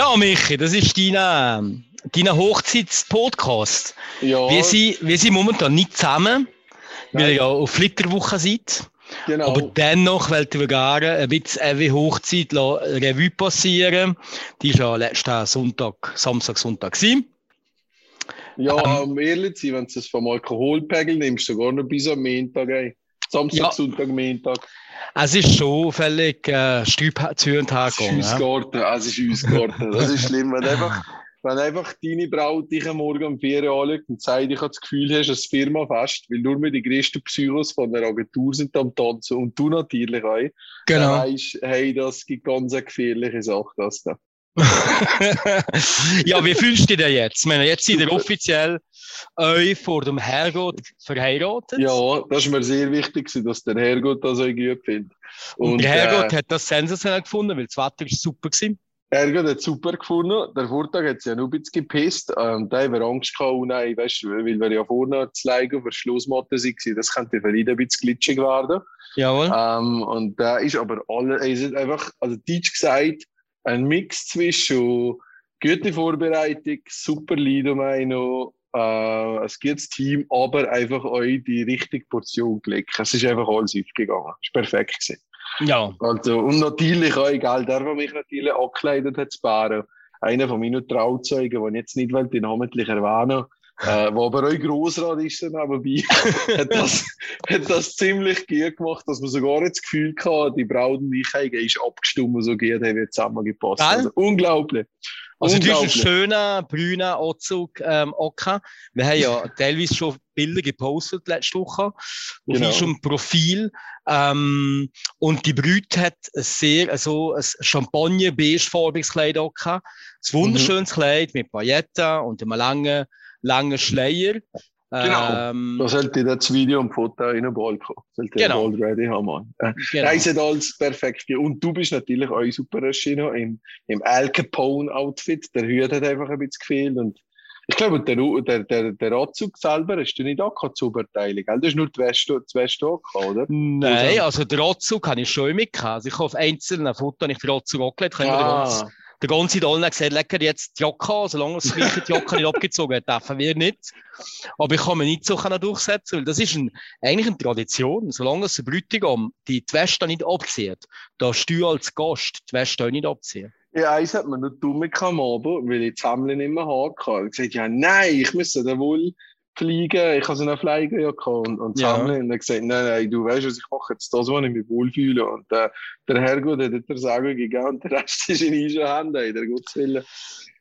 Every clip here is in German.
Ja, Michi, das ist dein, dein Hochzeitspodcast. Ja, Wir, sind, wir sind momentan nicht zusammen, weil Nein. ihr ja auf Flitterwoche seid. genau. Aber dennoch wollten wir gerne ein bisschen eine Hochzeit Revue passieren. Die war ja letzten Sonntag, Samstag, Sonntag. Gewesen. ja, um ehrlich zu sein, wenn du es vom Alkoholpegel nimmst, sogar noch bis am Montag. Ey. Samstag, Ja. Sonntag, Montag. Es ist schon völlig äh, Stüb zu und her Das ist uns ja. Garten. Es ist uns Garten. Das ist schlimm. Wenn einfach, wenn einfach deine Braut dich am Morgen um 4 Uhr anschaut und sagt, ich habe das Gefühl, hast ein Firmafest, weil nur mit die größten Psychos von der Agentur sind am Tanzen und du natürlich auch. Dann Genau. weisst, hey, das gibt ganz eine gefährliche Sache. Das da. ja, wie fühlst du dich denn jetzt? Ich meine, jetzt seid ihr offiziell euch vor dem Herrgott verheiratet. Ja, das ist mir sehr wichtig, dass der Herrgott das auch gut findet. Und, der Herrgott äh, hat das sensationell gefunden, weil das Wetter ist super gewesen. Herrgott hat es super gefunden. Der Vortag hat es ja nur ein bisschen gepisst. Ähm, da haben wir Angst gehabt, oh nein, weißt, weil wir ja vorne zu Leigen auf der Schlussmatte waren. Das könnte vielleicht ein bisschen glitschig werden. Jawohl. Ähm, und da ist aber alle, es ist einfach, also Deutsch gesagt, ein Mix zwischen gute Vorbereitung, super Lido-Meinung, äh, ein gutes Team, aber einfach euch die richtige Portion gelegt. Es ist einfach alles aufgegangen. Es war perfekt. Gewesen. Ja. Also, und natürlich auch, egal, der, der mich natürlich angekleidet hat, zu Baren, einer von meinen Trauzeugen, den ich jetzt nicht will, den namentlich erwähnen äh, der aber auch Grossrat ist dann nebenbei, hat, das, hat das ziemlich gut gemacht, dass man sogar jetzt das Gefühl hatte, die Braut und ich eigentlich ist abgestimmt, so gut haben wir zusammengepasst. Also, unglaublich. Also du hast einen schönen braunen Anzug ähm, angehabt. Wir haben ja teilweise schon Bilder gepostet letzte Woche auf Genau. unserem Profil. Ähm, und die Brüte hat ein sehr also ein Champagner-beige-farbiges Kleid angehabt. Ein Mhm. wunderschönes Kleid mit Pailletten und einem langen, langen Schleier. Genau. Ähm, Da sollte das Video und Foto in den Ball kommen. Sollte Genau. Ball ready haben. Äh, genau. Hat alles perfekt. Und du bist natürlich auch super erschienen im, im Al Capone-Outfit. Der Hut hat einfach ein bisschen gefehlt. Und ich glaube, der, der, der, der Anzug selber hast du nicht auch zur Überteilung. gell? Du hast nur die Weste, die Weste angehabt, oder? Nein, Oder? also den Anzug habe ich schon mitgehabt. Also ich habe auf einzelnen Fotos nicht den Anzug angelegt. Können wir Ah, Der ganze Dollen gesagt, lecker jetzt die Jacke an, solange es wirklich die Jacke nicht abgezogen hat, dürfen wir nicht. Aber ich kann mich nicht so durchsetzen, weil das ist ein, eigentlich eine Tradition. Solange es der Bräutigam die, Weste nicht abzieht, darfst du als Gast die Weste nicht abziehen. ja, eins hat man noch dumm am Abend, weil ich die Sammlung nicht mehr hatte. Ich habe gesagt, ja, nein, ich müsste da wohl fliegen. Ich habe so eine Fliegerjacke und, und Ja. sammeln. Und er gesagt, nein, nein, du weißt was, ich mache jetzt das, wo ich mich wohlfühle. Und äh, der Herrgott hat der Sagen gegeben und der Rest ist in unseren Händen, der Gottes Willen.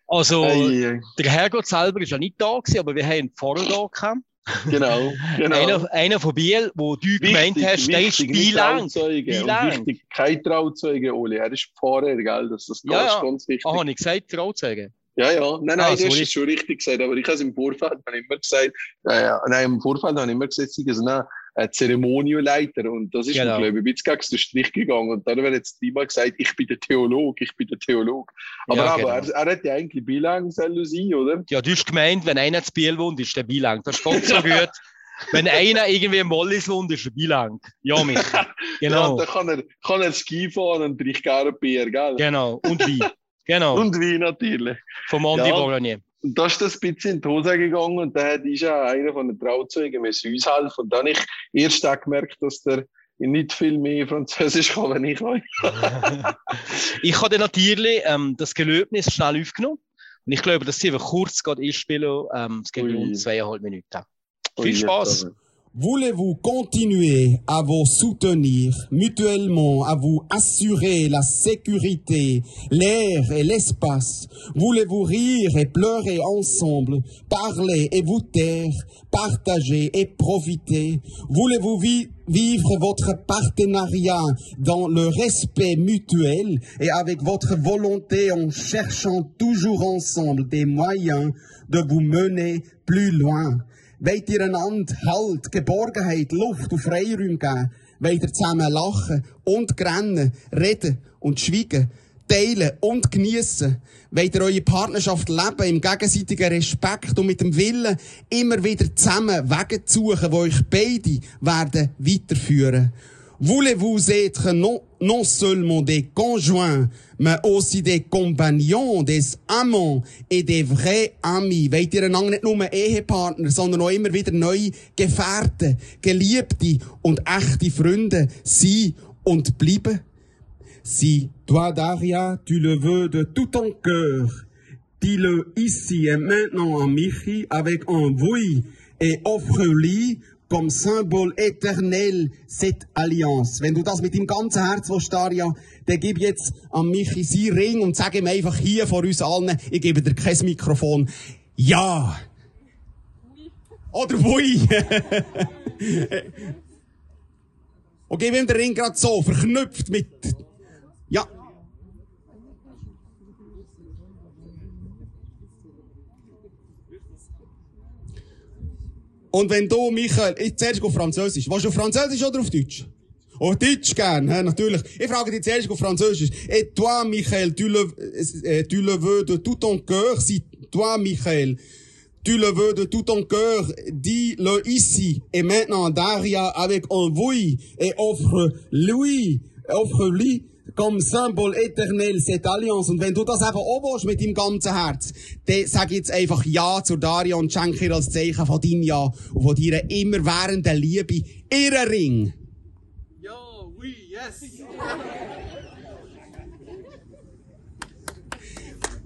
Also, ei. der Herrgott selber ist ja nicht da gewesen, aber wir haben einen Pfarrer da gehabt. Genau, genau. Einer, einer von Biel, wo du gemeint hast, der ist wichtig, bilang. Wichtig, kein Trauzeuge, Oli. Er ist Pfarrer, gell? Das, das Ja, ist ja. ganz wichtig. Ah, habe ich gesagt, Trauzeuge? Ja, ja. Nein, nein, Ah, du hast es schon richtig gesagt, aber ich habe es im Vorfeld habe immer gesagt, ja, ja, nein, im Vorfeld habe ich immer gesagt, sie sind ein Zeremonienleiter und das ist Genau. mir, glaube ich, ein bisschen gegen den Strich gegangen und dann wird jetzt immer gesagt, ich bin der Theolog, ich bin der Theolog. Aber, Ja, aber genau. er, er hätte ja eigentlich bilang sollen sein, oder? Ja, du hast gemeint, wenn einer zu Biel wohnt, ist der Bilang. Das ist ganz so gut. Wenn einer irgendwie im Wallis wohnt, ist er Bilang. Ja, Michi. Ja, Genau. dann kann er, kann er Ski fahren und trinkt gerne Bier, gell? Genau. Und wie? Genau. Und Wein natürlich. Vom Andi Ja. Bolognier. Und da ist das ein bisschen in die Hose gegangen und da hat ist ja einer von den Trauzeugen uns helfen. Und dann habe ich erst auch gemerkt, dass der nicht viel mehr Französisch kann, wenn ich kann. ich habe dann natürlich ähm, das Gelöbnis schnell aufgenommen. Und ich glaube, dass sie kurz gerade einspielen. Ähm, es geht rund zweieinhalb Minuten. Viel Spaß. Voulez-vous continuer à vous soutenir mutuellement, à vous assurer la sécurité, l'air et l'espace? Voulez-vous rire et pleurer ensemble, parler et vous taire, partager et profiter? Voulez-vous vivre votre partenariat dans le respect mutuel et avec votre volonté en cherchant toujours ensemble des moyens de vous mener plus loin? Wollt ihr einander Halt, Geborgenheit, Luft und Freiräume geben? Wollt ihr zusammen lachen und grennen, reden und schweigen, teilen und geniessen? Wollt ihr eure Partnerschaft leben im gegenseitigen Respekt und mit dem Willen, immer wieder zusammen Wege zu suchen, die euch beide werden weiterführen? Voulez-vous être non, non seulement des conjoints, mais aussi des compagnons, des amants et des vrais amis? Wollt ihr einander nicht nur Ehepartner, sondern auch immer wieder neue Gefährten, Geliebte und echte Freunde sein und bleiben? Si toi, Daria, tu le veux de tout ton cœur, dis-le ici et maintenant à Michi avec un oui et offre-lui comme Symbol éternel cette Allianz. Wenn du das mit deinem ganzen Herz willst, Daria, dann gib jetzt an Michi sein Ring und sag ihm einfach hier vor uns allen, ich gebe dir kein Mikrofon. Ja! Oder oui! und gib ihm den Ring gerade so, verknüpft mit, Und wenn du, Michael, ich zuerst auf Französisch. Willst du auf Französisch oder auf Deutsch? Auf Deutsch gern, ja, natürlich. Ich frage dich zuerst auf Französisch? Et toi, Michael, tu le, euh, tu le veux de tout ton cœur, si toi, Michael, tu le veux de tout ton cœur, dis-le ici et maintenant, Daria, avec oui, et offre-lui, offre-lui comme Symbol éternel cette Allianz. Und wenn du das einfach auch mit deinem ganzen Herz, dann sag jetzt einfach Ja zu Daria und schenke ihr als Zeichen von deinem Ja und von deiner immerwährenden Liebe ihren Ring. Ja, oui, yes.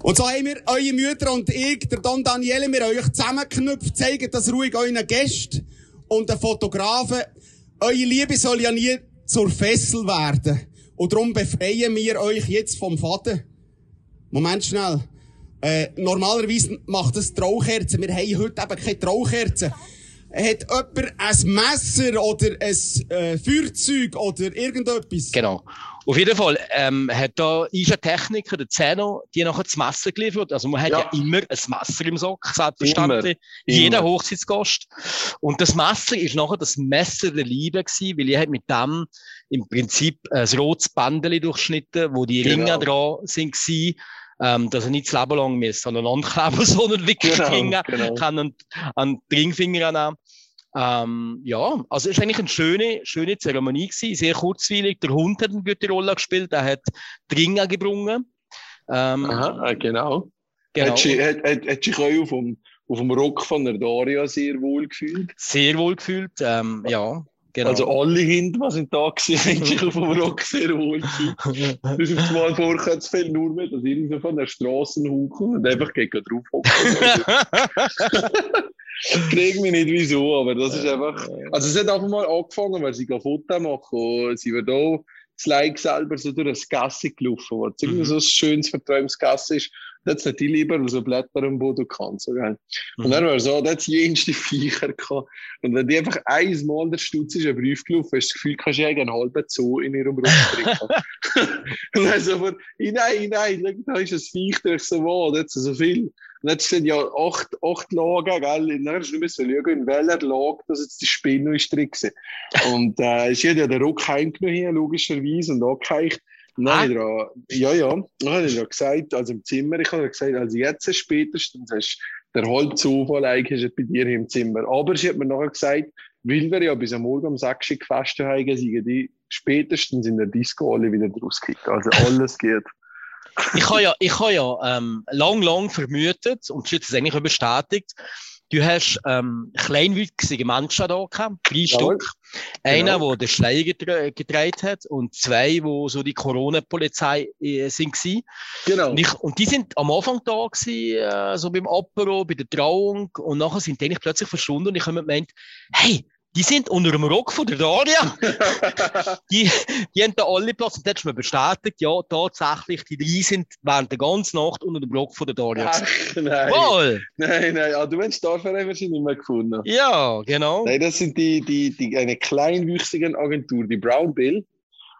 Und so haben wir eure Mütter und ich, der Don Daniele, wir euch zusammengeknüpft, zeigen das ruhig euren Gästen und den Fotografen. Eure Liebe soll ja nie zur Fessel werden. Und darum befreien wir euch jetzt vom Faden. Moment schnell. Äh, normalerweise macht es Traukerzen. Wir haben heute eben keine Traukerzen. Hat jemand ein Messer oder ein äh, Feuerzeug oder irgendetwas? Genau. Auf jeden Fall ähm, hat da ist ein Techniker, der Zeno, die nachher das Messer geliefert. Also man hat ja, ja immer ein Messer im Sack, selbstverständlich. Immer. Jeder immer. Hochzeitsgast. Und das Messer ist nachher das Messer der Liebe gewesen, weil ihr hat mit dem im Prinzip ein rotes Bändeli durchschnitten, wo die genau. Ringe dran sind gewesen, ähm, dass er nicht das Leben lang mehr aneinander kleben, sondern wirklich genau, Ringe genau. kann an, an die Ringfinger annehmen. Ähm, ja, also es war eigentlich eine schöne, schöne Zeremonie gewesen, sehr kurzweilig. Der Hund hat eine gute Rolle gespielt, der hat die Ringe gebrungen. Ähm, Aha, äh, genau. genau. Hat, sich, hat, hat, hat sich auch auf dem, auf dem Rock von der Daria sehr wohl gefühlt? Sehr wohl gefühlt, ähm, ja. Genau. Also alle Hinten, die sind da gewesen, haben sich auf dem Rock sehr wohl gefühlt. Das ist mal vorher es fehlt nur mehr, dass irgendwo von der Straße huckeln und einfach gegen drauf hocken. Krieg mich nicht wieso, aber das ist einfach. Also es hat einfach mal angefangen, weil sie Fotos machen sie wird auch Like selber so durch das Gasse gelaufen, was mhm. irgendwie so ein schönes verträumtes Gasse ist. Das hat die lieber so Blätter am Boden kann. So, gell? Und mhm. dann war so, da hat jenste Viecher gehabt. Und wenn die einfach einmal der Stutz ist, ein Brief gelaufen, hast du das Gefühl, kannst du einen halben Zoo in ihrem Rücken trinken. und dann so von, nein, nein, da ist ein Viech, der so, wow, das ist so viel. Und jetzt sind ja acht, acht Lagen, gell? Dann hast du müssen schauen, in welcher Lage das jetzt die Spinne ist drin Und, äh, ist ja der Ruck heimgenommen hier, logischerweise, und angeheicht. Und dann ah. habe ich ja, ja, dann habe ich dir gesagt, also im Zimmer, ich habe gesagt, also jetzt spätestens hast der halbe Zufall eigentlich ist bei dir im Zimmer. Aber sie hat mir nachher gesagt, weil wir ja bis am Morgen um 6 Uhr gefastet haben, sind die spätestens in der Disco alle wieder rausgekickt. Also alles geht ich habe ja, ich habe ja ähm, lang, lang vermutet, und das ist eigentlich bestätigt, du hast ähm, kleinwüchsige Menschen da gehabt, drei ja, Stück. Einer, genau. der den Schleier gedreht hat und zwei, wo so die Corona-Polizei äh, sind Genau. Und, ich, und, die sind am Anfang da gewesen, äh, so beim Apero, bei der Trauung und nachher sind die eigentlich plötzlich verschwunden und ich habe mir gemeint, hey, die sind unter dem Rock von der Daria. die, die haben da alle Platz. Und da hast du mir bestätigt, ja, tatsächlich, die drei sind während der ganzen Nacht unter dem Rock von der Daria. Ach, nein. Wohl! Nein, nein, ah, du hast Starverein wahrscheinlich nicht mehr gefunden. Ja, genau. Nein, das sind die, die, die eine kleinwüchsige Agentur, die Brown Bill.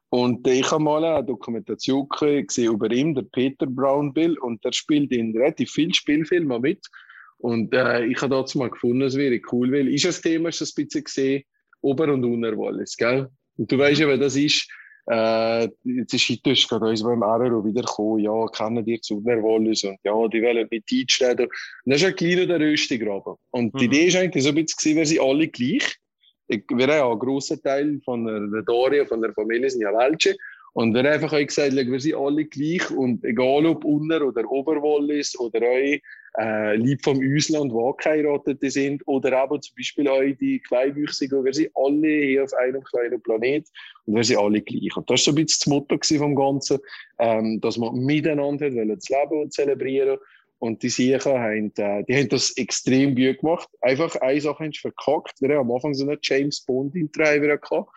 Und äh, ich habe mal eine Dokumentation gesehen über ihn, der Peter Brown Bill, und der spielt in relativ vielen Spielfilmen mit. Und äh, ich habe dazu mal gefunden, es wäre cool, weil ist das Thema schon ein bisschen gesehen, Ober- und Unterwallis, gell? Und du weißt ja, wer das ist. Äh, jetzt ist heute gerade uns beim RRO wieder gekommen, ja, kennen die zu Unterwallis und ja, die wollen mit einstellen. Und das ist ein kleiner der Röstigraben. Und die Mhm. Idee ist eigentlich so ein bisschen, wir sind alle gleich. Ich, wir haben ja einen grossen Teil von der, Doria, von der Familie, sind ja Welche. Und wir haben einfach gesagt, wir sind alle gleich und egal ob Unter- oder Oberwallis oder euch äh, lieb vom Ausland, die angeheiratete sind, oder aber zum Beispiel euch die Kleinwüchsigen, wir sind alle hier auf einem kleinen Planet und wir sind alle gleich. Und das war so ein bisschen das Motto vom Ganzen, ähm, dass man miteinander wollen das Leben zelebrieren und die Siechen haben, äh, die haben das extrem gut gemacht. Einfach eine Sache haben sie verkackt. Wir haben am Anfang so einen James Bond im Driver gehabt.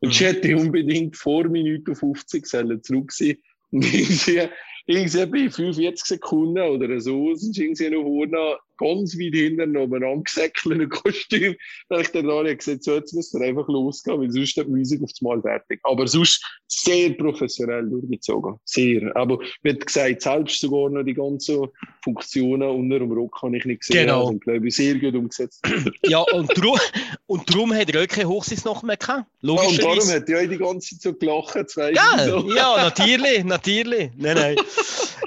Und Mhm. sie hätte unbedingt vor Minute 50 sollen zurück sein. Und irgendwie, irgendwie bei 45 Sekunden oder so sind irgendwie noch vorne ganz weit hinten noch ein angesäckelt Kostüm. Da habe ich dann alle gesagt, so jetzt müssen wir einfach losgehen, weil sonst ist die Musik auf das Mal fertig. Aber sonst sehr professionell durchgezogen. Sehr. Aber wird gesagt, selbst sogar noch die ganzen Funktionen unter dem Rock habe ich nicht gesehen. Genau. Also, glaube ich, sehr gut umgesetzt. Ja, und darum, und darum hat er auch keine Hochsitz noch mehr gehabt. Ja, und darum hat auch die ganze Zeit so gelacht. Zwei Ja, so. ja, natürlich, natürlich. Nein, nein.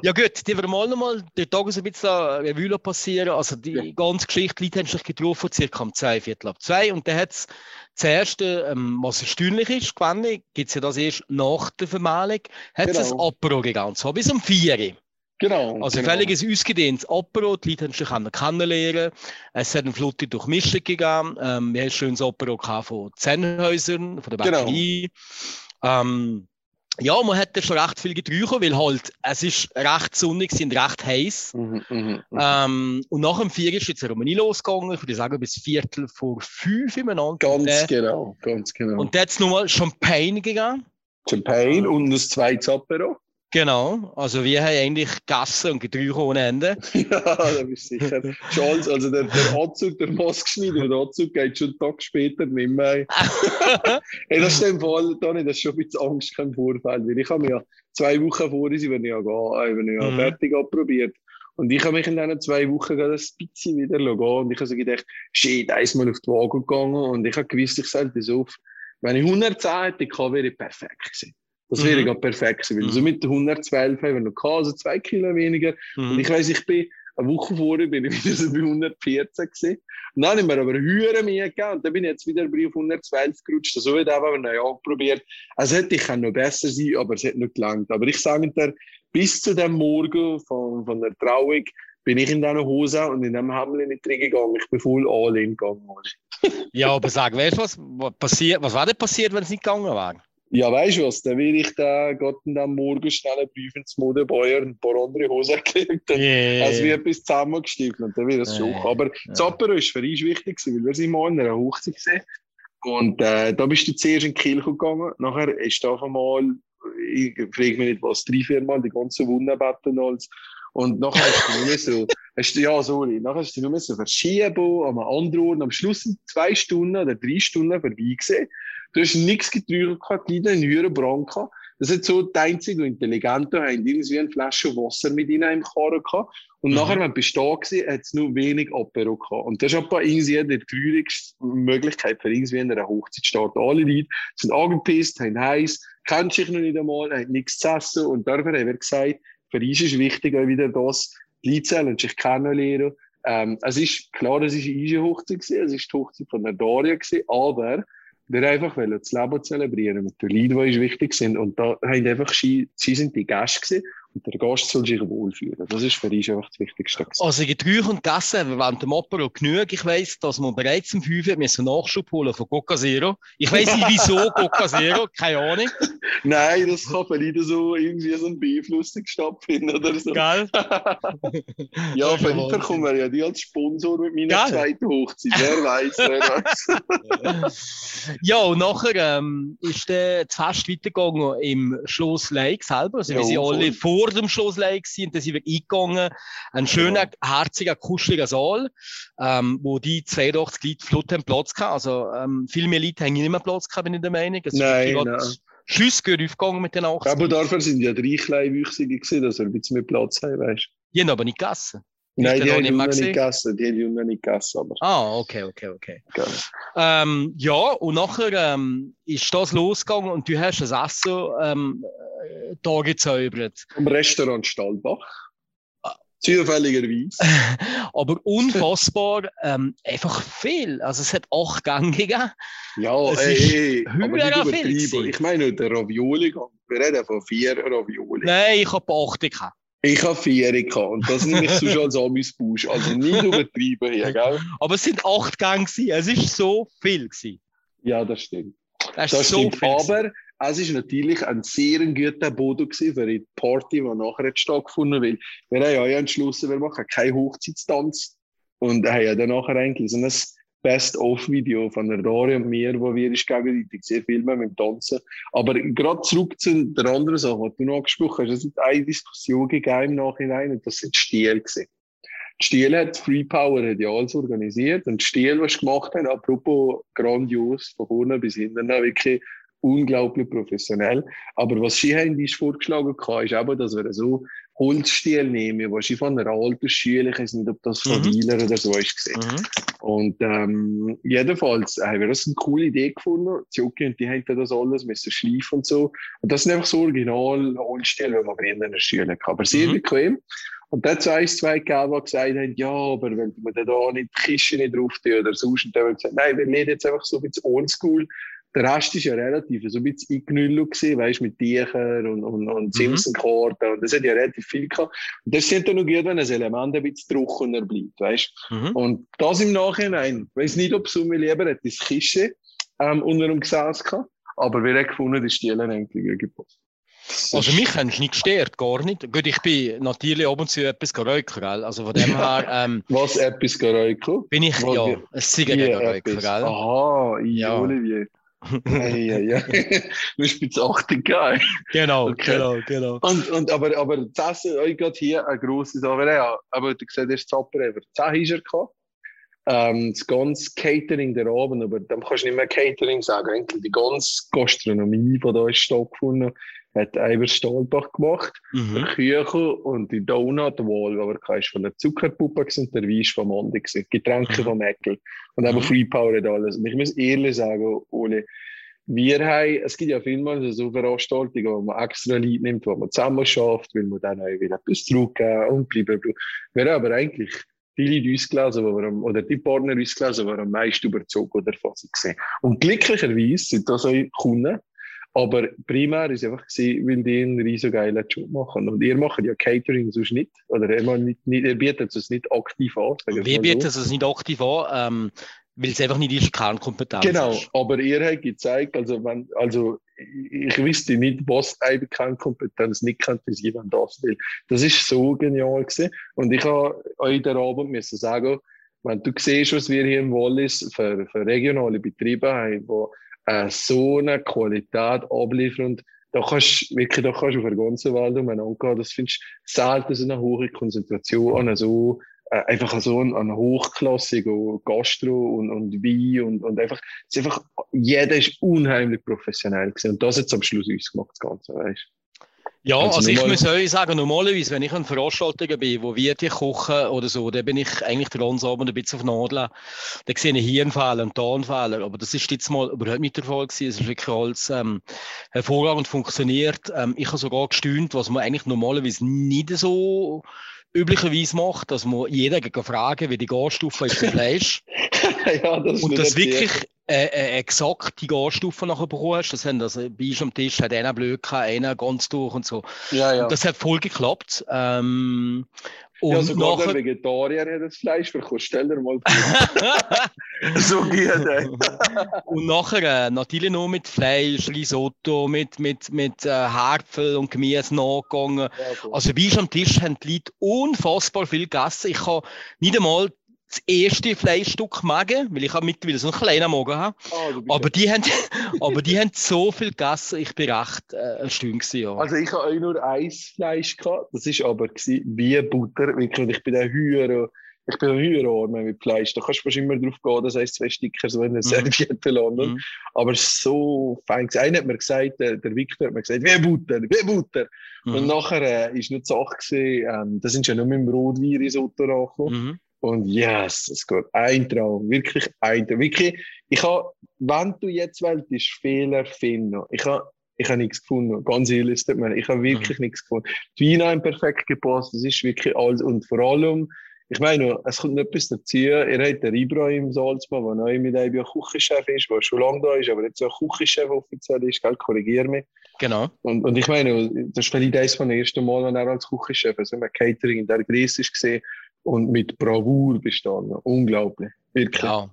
Ja gut, die wir mal nochmal den Tag so ein bisschen Revue passieren. Also die Ja. ganze Geschichte, die Leute haben sich getroffen, circa um zwei, Viertel ab zwei. Und dann hat es das Erste, ähm, was erstaunlich ist, gewesen, gibt es ja das erst nach der Vermählung, hat es Genau. ein Apero gegeben. Zwar bis um vier. Genau. Also genau. völliges ausgedehntes Apero, die Leute haben sich kennenlernen. Es hat eine flotte Durchmischung gegeben. Ähm, wir haben ein schönes Apero von Zennhäusern, von der Genau. Bäckerei. Ähm, ja, man hat da schon recht viel getrunken, weil halt, es ist recht sonnig, sind recht heiß. Mhm, mhm, mhm. Ähm, und nach dem Vier ist die Zeremonie losgegangen, ich würde sagen bis Viertel vor fünf ineinander. Ganz und, genau, ganz genau. und es nochmal Champagne gegangen. Champagne und ein zweites Apero. Genau, also wir haben eigentlich gegessen und getrunken ohne Ende. ja, da bist du sicher. Charles, also der, der Anzug, der maßgeschneiderte Anzug geht schon einen Tag später nicht mehr. hey, das ist im Fall, ich das schon ein bisschen Angst kein Vorfall, weil ich habe mir ja zwei Wochen vorher, wenn ich ja, gehen, wenn ich ja Mhm. fertig abprobiert. Und ich habe mich in diesen zwei Wochen gerade ein bisschen wieder gehen und ich habe so gedacht, shit, einmal auf die Waage gegangen und ich habe gewusst, ich sollte das auf. Wenn ich 110 hätte, wäre ich perfekt gewesen. Das wäre Mhm. perfekt gewesen, weil Mhm. so mit der 112 haben wir noch gehabt, also zwei Kilo weniger. Und Mhm. ich weiss, ich bin eine Woche vorher bin ich wieder so bei 114 gewesen. Und dann haben wir aber höher mehr gegeben und dann bin ich jetzt wieder bei auf 112 gerutscht. So wird einfach neu angeprobiert. Also hätte ich kann noch besser sein, aber es hat nicht gelangt. Aber ich sage dir, bis zu dem Morgen von, von der Trauung bin ich in diesen Hose und in dem Hemd nicht drin gegangen. Ich bin voll all in gegangen. Ja, aber sag, weißt du, was, was passiert, was wäre denn passiert, wenn es nicht gegangen wäre? Ja, weißt du was? Dann will ich da Gott und am Morgen schnell einen Brief ins Modebäuer und ein paar andere Hosen gekriegt. Also wie etwas zusammengestiefelt und dann wird das schon. Aber das Apero ist für uns wichtig, gewesen, weil wir sind mal in einer Hochzeit gesehen. Und äh, da bist du zuerst in Kirche gegangen. Nachher ist da einmal, ich frage mich nicht was, drei, vier Mal die ganzen Wunderbetten und alles. Und nachher hast du nur so, hast du, ja, sorry, nachher hast du nur so verschieben, am anderen Ort. Am Schluss sind zwei Stunden oder drei Stunden vorbei gesehen. Du hast nichts getrunken die Leute einen höheren Brand gehabt. Das ist so die einzige Intelligente, haben irgendwie eine Flasche Wasser mit ihnen im Karren gehabt. Und Mhm. nachher, wenn du da gewesen, hat es nur wenig Apero gehabt. Und das ist aber irgendwie die traurigste Möglichkeit für irgendwie in einer Hochzeit zu starten. Alle Leute sind angepisst, haben heiß, kennen sich noch nicht einmal, haben nichts zu essen. Und dafür haben wir gesagt, für uns ist wichtig auch wieder das, die Leute sollen sich kennenlernen. Ähm, es ist klar, es ist eine Hochzeit es ist die Hochzeit von der Daria aber wir einfach wollen das Leben zelebrieren mit den Leuten, die uns wichtig sind. Und da haben einfach, sie, sind die Gäste gewesen. Und der Gast soll sich wohlfühlen. Das ist für uns einfach das Wichtigste. Also, habe und gegessen, während dem Apero genug. Ich weiss, dass wir bereits um 5 Uhr müssen Nachschub holen von Coca Zero. Ich weiss nicht, wieso Coca Zero, keine Ahnung. Nein, das kann vielleicht so irgendwie so ein Beeinflussung stattfinden oder so. Gell? Ja, vielleicht bekommen wir ja die als Sponsor mit meiner Geil. zweiten Hochzeit. Wer weiß, wer weiß. Ja, und nachher ähm, ist der das Fest weitergegangen im Schloss Leik selber. Also, wir Ja, sind voll. alle vor dem Schloss gewesen und dann sind wir eingegangen. Ein schöner, herziger, kuscheliger Saal, ähm, wo die 82 Leute flott haben Platz gehabt. Also, ähm, viel mehr Leute haben nicht mehr Platz gehabt, bin ich der Meinung. Es Nein, nein. Schüsse gut aufgegangen mit den 80 Aber dafür sind ja drei Kleinwüchsige gewesen, dass wir ein bisschen mehr Platz haben, weißt du. Die haben aber nicht gegessen. Nein, die haben noch gesehen? nicht gegessen. Die haben noch nicht gegessen, aber Ah, okay, okay, okay. Ähm, ja, und nachher ähm, ist das losgegangen und du hast das Essen ähm, äh, da gezaubert. Am Restaurant Stallbach. Zufälligerweise. Aber unfassbar, ähm, einfach viel. Also es hat acht Gänge gegeben. Ja, Es ey, ist ey, aber nicht gewesen. Ich meine, der Ravioli, wir reden von vier Ravioli. Nein, ich habe acht gehabt. Ich habe vier gehabt und das nehme ich sonst als Amis-Busch. Also nicht übertreiben hier, gell? Aber es sind acht Gänge gewesen. Es ist so viel gewesen. Ja, das stimmt. Das ist so stimmt. Aber es ist natürlich ein sehr guter Boden gewesen für die Party, die nachher stattgefunden will. Wir haben ja entschlossen, wir machen keinen Hochzeitstanz und haben ja dann nachher eigentlich so ein Best-of-Video von Dori und mir, wo wir uns gegenseitig sehr filmen mit dem Tanzen. Aber gerade zurück zu der anderen Sache, die du noch angesprochen hast, es hat eine Diskussion gegeben im Nachhinein und das sind Stiel gewesen. Die Stiel hat, Free Power hat ja alles organisiert und die Stiel, was gemacht haben, apropos grandios, von vorne bis hinten, wirklich unglaublich professionell. Aber was sie haben, ist vorgeschlagen ist eben, dass wir so Holzstiel nehmen, was sie von einer alten Schule, ich weiß nicht, ob das von Mhm. Wieler oder so ist gesehen. Mhm. Und ähm, jedenfalls haben wir das eine coole Idee gefunden. Die Jockey und die haben das alles müssen schleifen und so. Und das sind einfach so original Holzstiele, die man früher in der Schule hatte. Aber sehr Mhm. bequem. Und dann zwei, zwei gegeben, die gesagt haben, ja, aber wenn wir da nicht die Kiste nicht drauf tun oder sonst, und dann haben wir gesagt, nein, wir leben jetzt einfach so ein bisschen oldschool. Der Rest ist ja relativ so ein bisschen eingenüllt gewesen, weißt, mit Tüchern und, und, und Simpson-Karten. Und das hat ja relativ viel gehabt. Und das sind dann noch gut, wenn ein Element ein bisschen trockener bleibt, weißt. Mhm. Und das im Nachhinein, ich weiß nicht, ob so mir lieber hätte das Kiste ähm, unter dem Gesäß gehabt, aber wir haben gefunden, die Stiele haben eigentlich gepasst. Also mich haben sie nicht gestört, gar nicht. Gut, ich bin natürlich ab und zu etwas geräucher, gell? Also von dem her ähm, Was, etwas Geräuschel? bin ich, Was ja, ein etwas. gell? Aha, Ja. ja. Olivier. Ei, ei. Du bist bei 80 geil. Genau, Okay. genau, genau. Und, und, aber, aber das Essen, euch geht hier eine grosse Sache. Wir haben Ja, aber du siehst, das Zapper eben. 10 ist er gehabt. Ähm, das ganze Catering der Abend, aber dann kannst du nicht mehr Catering sagen. Eigentlich die ganze Gastronomie, die da ist stattgefunden, hat Eiber Stahlbach gemacht. Der Mhm. Küche und die Donut Wall, aber kein von der Zuckerpuppe und der Wein ist vom Andi gewesen. Getränke Mhm. vom Eckel. Und eben Mhm. Free Power und alles. Und ich muss ehrlich sagen, Ole, wir haben, es gibt ja vielmals so Veranstaltungen, wo man extra Leute nimmt, wo man zusammen schafft, weil man dann auch wieder etwas zurückgeben und blablabla. Wir haben aber eigentlich die Leute ausgelesen, die wir oder die Partner ausgelesen, die wir am meisten überzogen davon gesehen. Und glücklicherweise sind das auch Kunden, aber primär ist einfach gewesen, weil die einen riesen geilen Job machen. Und ihr macht ja Catering sonst nicht, oder ihr, nicht, nicht, ihr bietet es nicht aktiv an. Wir mal so. bieten es nicht aktiv an, ähm, weil es einfach nicht die Kernkompetenz Genau, ist. aber ihr habt gezeigt, also, wenn, also ich wüsste nicht, was eine Kernkompetenz nicht könnte sein, wenn das will. Das ist so genial gewesen. Und ich habe euch den Abend müssen sagen, wenn du siehst, was wir hier im Wallis für, für regionale Betriebe haben, die äh, so eine Qualität abliefern, und da kannst wirklich, da kannst du auf der ganzen Welt umeinander gehen. Das findest du selten so eine hohe Konzentration an so äh, einfach so ein, ein hochklassiger Gastro und, und Wein und, und einfach, es ist einfach, jeder ist unheimlich professionell gewesen. Und das hat am Schluss uns gemacht, das Ganze, weißt Ja, Also also, ich muss euch sagen, normalerweise, wenn ich an Veranstaltungen bin, wo wir die kochen oder so, dann bin ich eigentlich den ganzen Abend ein bisschen auf Nadeln. Da sehe ich hier einen Fehler und da einen Fehler. Aber das ist jetzt mal überhaupt nicht der Fall gewesen. Es ist wirklich alles ähm, hervorragend funktioniert. Ähm, ich habe sogar gestaunt, was man eigentlich normalerweise nicht so üblicherweise macht, dass man jeder gegen fragen, wie die Gasstufe ist für Fleisch. ja, das ist Und das wirklich äh, äh, exakt die Garstufe nachher bekommen hast. Das haben also bei am Tisch hat einer blöd gehabt, einer ganz durch und so. Ja, ja. Und das hat voll geklappt. Ähm, und ja, sogar nachher, der Vegetarier hat das Fleisch verkauft. Stell dir mal so geht ey. und nachher äh, natürlich noch mit Fleisch, Risotto, mit, mit, mit äh, Harpfel und Gemüse nachgegangen. Ja. Also bei am Tisch haben die Leute unfassbar viel gegessen. Ich habe nicht einmal das erste Fleischstück magen, weil ich habe mittlerweile so einen kleinen Magen habe. Ah, du bist Aber die haben, aber die haben so viel gegessen, ich bin recht äh, erstaunt gewesen, ja. Also ich habe nur Eisfleisch gehabt. Das ist aber gewesen, wie Butter. Wirklich, ich bin ein Hühner. Ich bin ein Hühnerarm mit Fleisch. Da kannst du fast immer drauf gehen, das heisst zwei Sticker so in eine Serviette landen. Mhm. Aber es so fein. Einer hat mir gesagt, der, der Victor hat mir gesagt, wie Butter, wie Butter. Und Mhm. nachher äh, ist nur die Sache gewesen, ähm, da sind ja nur mit dem Rotwein-Risotto angekommen. Mhm. Und yes, es geht ein Traum, wirklich ein Traum. Wirklich, ich habe, wenn du jetzt wolltest, Fehler finden, ich habe ich habe nichts gefunden, ganz ehrlich, leid, ich habe wirklich nichts gefunden. Die Weine haben perfekt gepasst, das ist wirklich alles. Und vor allem, ich meine, es kommt noch etwas dazu, ihr habt den Ibrahim Salzmann, der neu mit einem Küchenchef ist, der schon lange da ist, aber jetzt auch Küchenchef offiziell ist, gell, korrigier mich. Genau. Und, und ich meine, das ist vielleicht eines von den ersten Mal, wenn er als Küchenchef, also im Catering in der Größe ist gesehen und mit Bravour bestanden. Unglaublich. Wirklich. Ja.